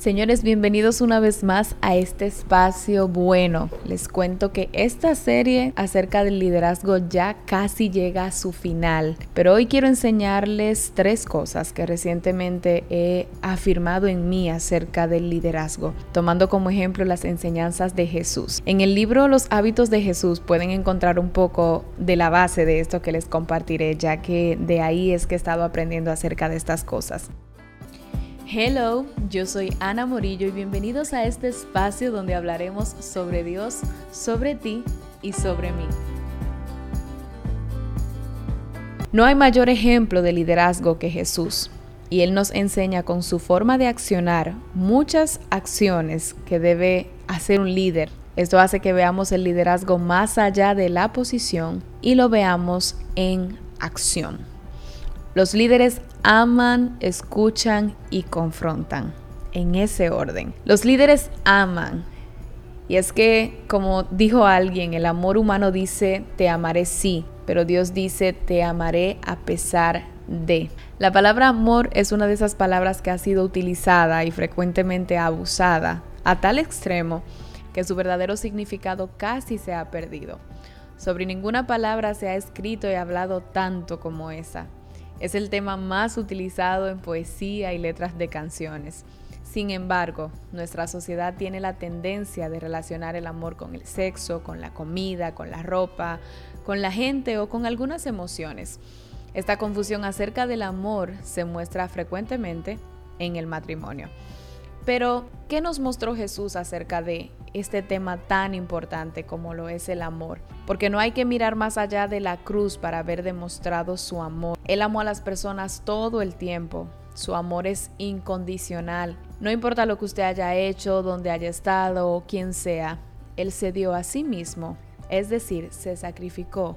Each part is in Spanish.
Señores, bienvenidos una vez más a este espacio bueno. Les cuento que esta serie acerca del liderazgo ya casi llega a su final, pero hoy quiero enseñarles tres cosas que recientemente he afirmado en mí acerca del liderazgo, tomando como ejemplo las enseñanzas de Jesús. En el libro Los hábitos de Jesús pueden encontrar un poco de la base de esto que les compartiré, ya que de ahí es que he estado aprendiendo acerca de estas cosas. Hello, yo soy Ana Morillo y bienvenidos a este espacio donde hablaremos sobre Dios, sobre ti y sobre mí. No hay mayor ejemplo de liderazgo que Jesús, y Él nos enseña con su forma de accionar muchas acciones que debe hacer un líder. Esto hace que veamos el liderazgo más allá de la posición y lo veamos en acción. Los líderes aman, escuchan y confrontan, en ese orden. Los líderes aman. Y es que, como dijo alguien, el amor humano dice, te amaré sí, pero Dios dice, te amaré a pesar de. La palabra amor es una de esas palabras que ha sido utilizada y frecuentemente abusada a tal extremo que su verdadero significado casi se ha perdido. Sobre ninguna palabra se ha escrito y hablado tanto como esa. Es el tema más utilizado en poesía y letras de canciones. Sin embargo, nuestra sociedad tiene la tendencia de relacionar el amor con el sexo, con la comida, con la ropa, con la gente o con algunas emociones. Esta confusión acerca del amor se muestra frecuentemente en el matrimonio. Pero, ¿qué nos mostró Jesús acerca de este tema tan importante como lo es el amor? Porque no hay que mirar más allá de la cruz para haber demostrado su amor. Él amó a las personas todo el tiempo. Su amor es incondicional. No importa lo que usted haya hecho, dónde haya estado o quién sea, Él se dio a sí mismo, es decir, se sacrificó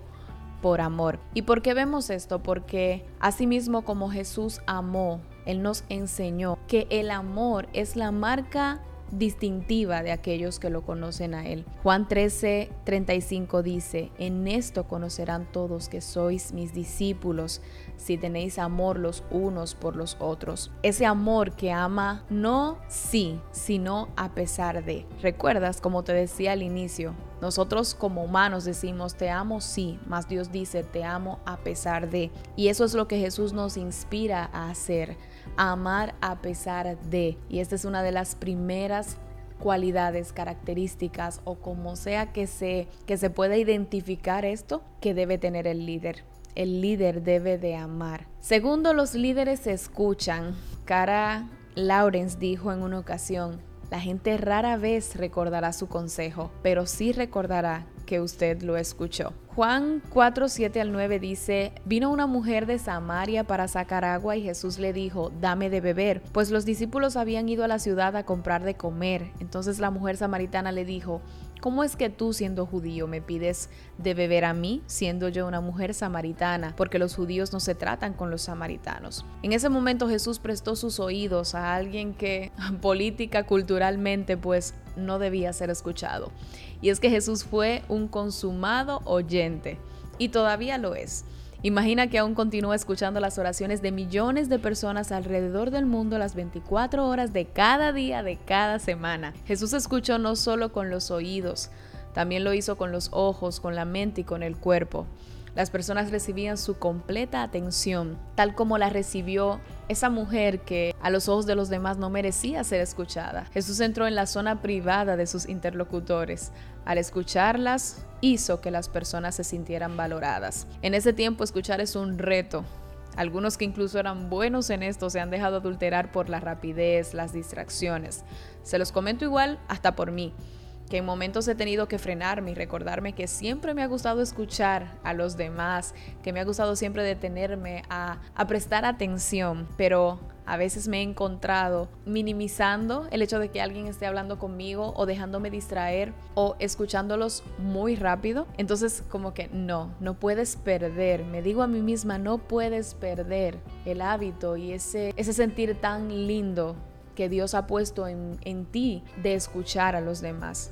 por amor. ¿Y por qué vemos esto? Porque asimismo como Jesús amó él nos enseñó que el amor es la marca distintiva de aquellos que lo conocen a Él. Juan 13, 35 dice, en esto conocerán todos que sois mis discípulos si tenéis amor los unos por los otros. Ese amor que ama no sí, sino a pesar de. ¿Recuerdas como te decía al inicio? Nosotros como humanos decimos te amo sí, mas Dios dice te amo a pesar de. Y eso es lo que Jesús nos inspira a hacer amar a pesar de. Y esta es una de las primeras cualidades, características o como sea que se, que se pueda identificar esto que debe tener el líder. El líder debe de amar. Segundo, los líderes escuchan. Cara Lawrence dijo en una ocasión, la gente rara vez recordará su consejo, pero sí recordará que usted lo escuchó. Juan 4, 7 al 9 dice, vino una mujer de Samaria para sacar agua y Jesús le dijo, dame de beber, pues los discípulos habían ido a la ciudad a comprar de comer. Entonces la mujer samaritana le dijo, ¿Cómo es que tú, siendo judío, me pides de beber a mí, siendo yo una mujer samaritana? Porque los judíos no se tratan con los samaritanos. En ese momento Jesús prestó sus oídos a alguien que política, culturalmente, pues no debía ser escuchado. Y es que Jesús fue un consumado oyente y todavía lo es. Imagina que aún continúa escuchando las oraciones de millones de personas alrededor del mundo las 24 horas de cada día de cada semana. Jesús escuchó no solo con los oídos, también lo hizo con los ojos, con la mente y con el cuerpo. Las personas recibían su completa atención, tal como la recibió esa mujer que a los ojos de los demás no merecía ser escuchada. Jesús entró en la zona privada de sus interlocutores. Al escucharlas, hizo que las personas se sintieran valoradas. En ese tiempo escuchar es un reto. Algunos que incluso eran buenos en esto se han dejado adulterar por la rapidez, las distracciones. Se los comento igual hasta por mí que en momentos he tenido que frenarme y recordarme que siempre me ha gustado escuchar a los demás, que me ha gustado siempre detenerme a, prestar atención, pero a veces me he encontrado minimizando el hecho de que alguien esté hablando conmigo o dejándome distraer o escuchándolos muy rápido. Entonces como que no, no puedes perder. Me digo a mí misma, no puedes perder el hábito y ese, ese sentir tan lindo que Dios ha puesto en, en ti de escuchar a los demás.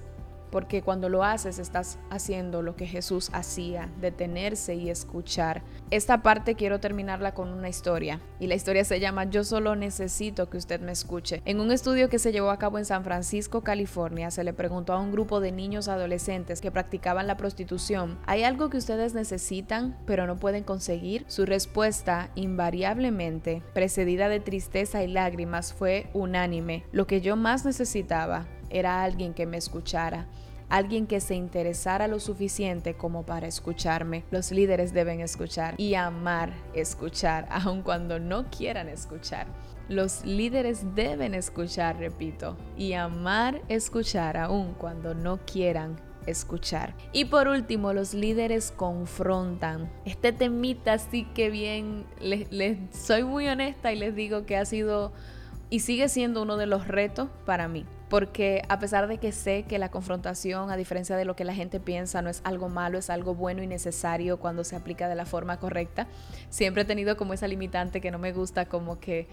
Porque cuando lo haces estás haciendo lo que Jesús hacía, detenerse y escuchar. Esta parte quiero terminarla con una historia y la historia se llama Yo solo necesito que usted me escuche. En un estudio que se llevó a cabo en San Francisco, California, se le preguntó a un grupo de niños adolescentes que practicaban la prostitución, ¿hay algo que ustedes necesitan pero no pueden conseguir? Su respuesta, invariablemente, precedida de tristeza y lágrimas, fue unánime. Lo que yo más necesitaba era alguien que me escuchara alguien que se interesara lo suficiente como para escucharme. Los líderes deben escuchar y amar escuchar, aun cuando no quieran escuchar. Los líderes deben escuchar, repito, y amar escuchar aun cuando no quieran escuchar. Y por último, los líderes confrontan. Este temita sí que bien, les, soy muy honesta y les digo que ha sido y sigue siendo uno de los retos para mí porque a pesar de que sé que la confrontación, a diferencia de lo que la gente piensa, no es algo malo, es algo bueno y necesario cuando se aplica de la forma correcta, siempre he tenido como esa limitante que no me gusta como que...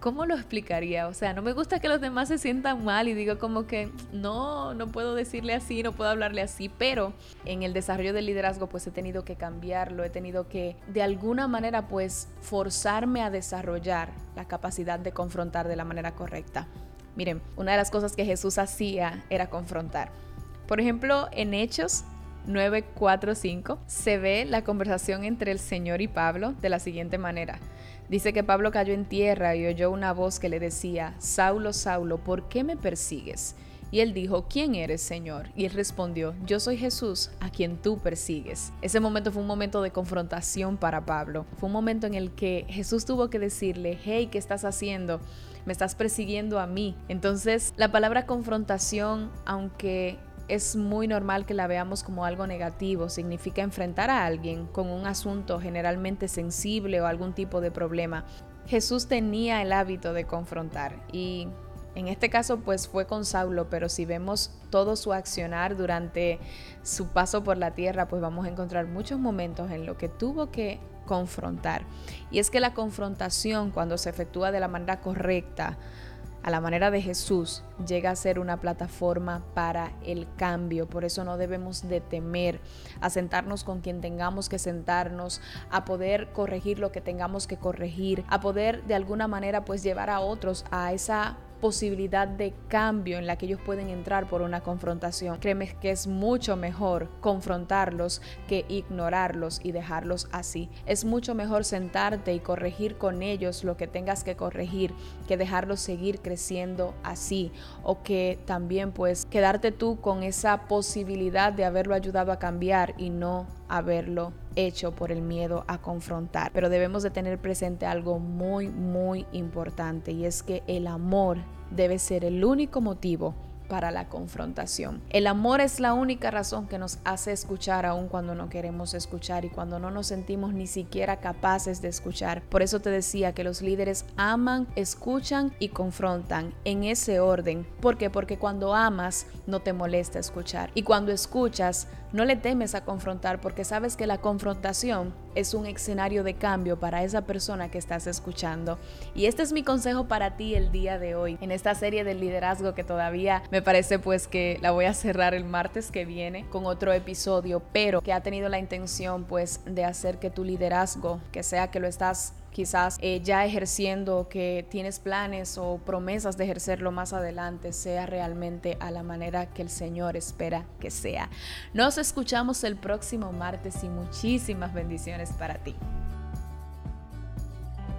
¿Cómo lo explicaría? O sea, no me gusta que los demás se sientan mal y digo como que no, no puedo decirle así, no puedo hablarle así, pero en el desarrollo del liderazgo pues he tenido que cambiarlo, he tenido que de alguna manera pues forzarme a desarrollar la capacidad de confrontar de la manera correcta. Miren, una de las cosas que Jesús hacía era confrontar. Por ejemplo, en Hechos 9:45 se ve la conversación entre el Señor y Pablo de la siguiente manera. Dice que Pablo cayó en tierra y oyó una voz que le decía, Saulo, Saulo, ¿por qué me persigues? Y él dijo, ¿quién eres, Señor? Y él respondió, yo soy Jesús, a quien tú persigues. Ese momento fue un momento de confrontación para Pablo. Fue un momento en el que Jesús tuvo que decirle, hey, ¿qué estás haciendo? me estás persiguiendo a mí. Entonces, la palabra confrontación, aunque es muy normal que la veamos como algo negativo, significa enfrentar a alguien con un asunto generalmente sensible o algún tipo de problema. Jesús tenía el hábito de confrontar y en este caso pues fue con Saulo, pero si vemos todo su accionar durante su paso por la tierra, pues vamos a encontrar muchos momentos en lo que tuvo que confrontar. Y es que la confrontación cuando se efectúa de la manera correcta, a la manera de Jesús, llega a ser una plataforma para el cambio. Por eso no debemos de temer a sentarnos con quien tengamos que sentarnos, a poder corregir lo que tengamos que corregir, a poder de alguna manera pues llevar a otros a esa posibilidad de cambio en la que ellos pueden entrar por una confrontación. Créeme que es mucho mejor confrontarlos que ignorarlos y dejarlos así. Es mucho mejor sentarte y corregir con ellos lo que tengas que corregir que dejarlos seguir creciendo así o que también pues quedarte tú con esa posibilidad de haberlo ayudado a cambiar y no haberlo hecho por el miedo a confrontar. Pero debemos de tener presente algo muy, muy importante y es que el amor debe ser el único motivo para la confrontación. El amor es la única razón que nos hace escuchar aun cuando no queremos escuchar y cuando no nos sentimos ni siquiera capaces de escuchar. Por eso te decía que los líderes aman, escuchan y confrontan en ese orden. ¿Por qué? Porque cuando amas no te molesta escuchar y cuando escuchas no le temes a confrontar porque sabes que la confrontación es un escenario de cambio para esa persona que estás escuchando. Y este es mi consejo para ti el día de hoy en esta serie del liderazgo que todavía me me parece pues que la voy a cerrar el martes que viene con otro episodio, pero que ha tenido la intención pues de hacer que tu liderazgo, que sea que lo estás quizás eh, ya ejerciendo, que tienes planes o promesas de ejercerlo más adelante, sea realmente a la manera que el Señor espera que sea. Nos escuchamos el próximo martes y muchísimas bendiciones para ti.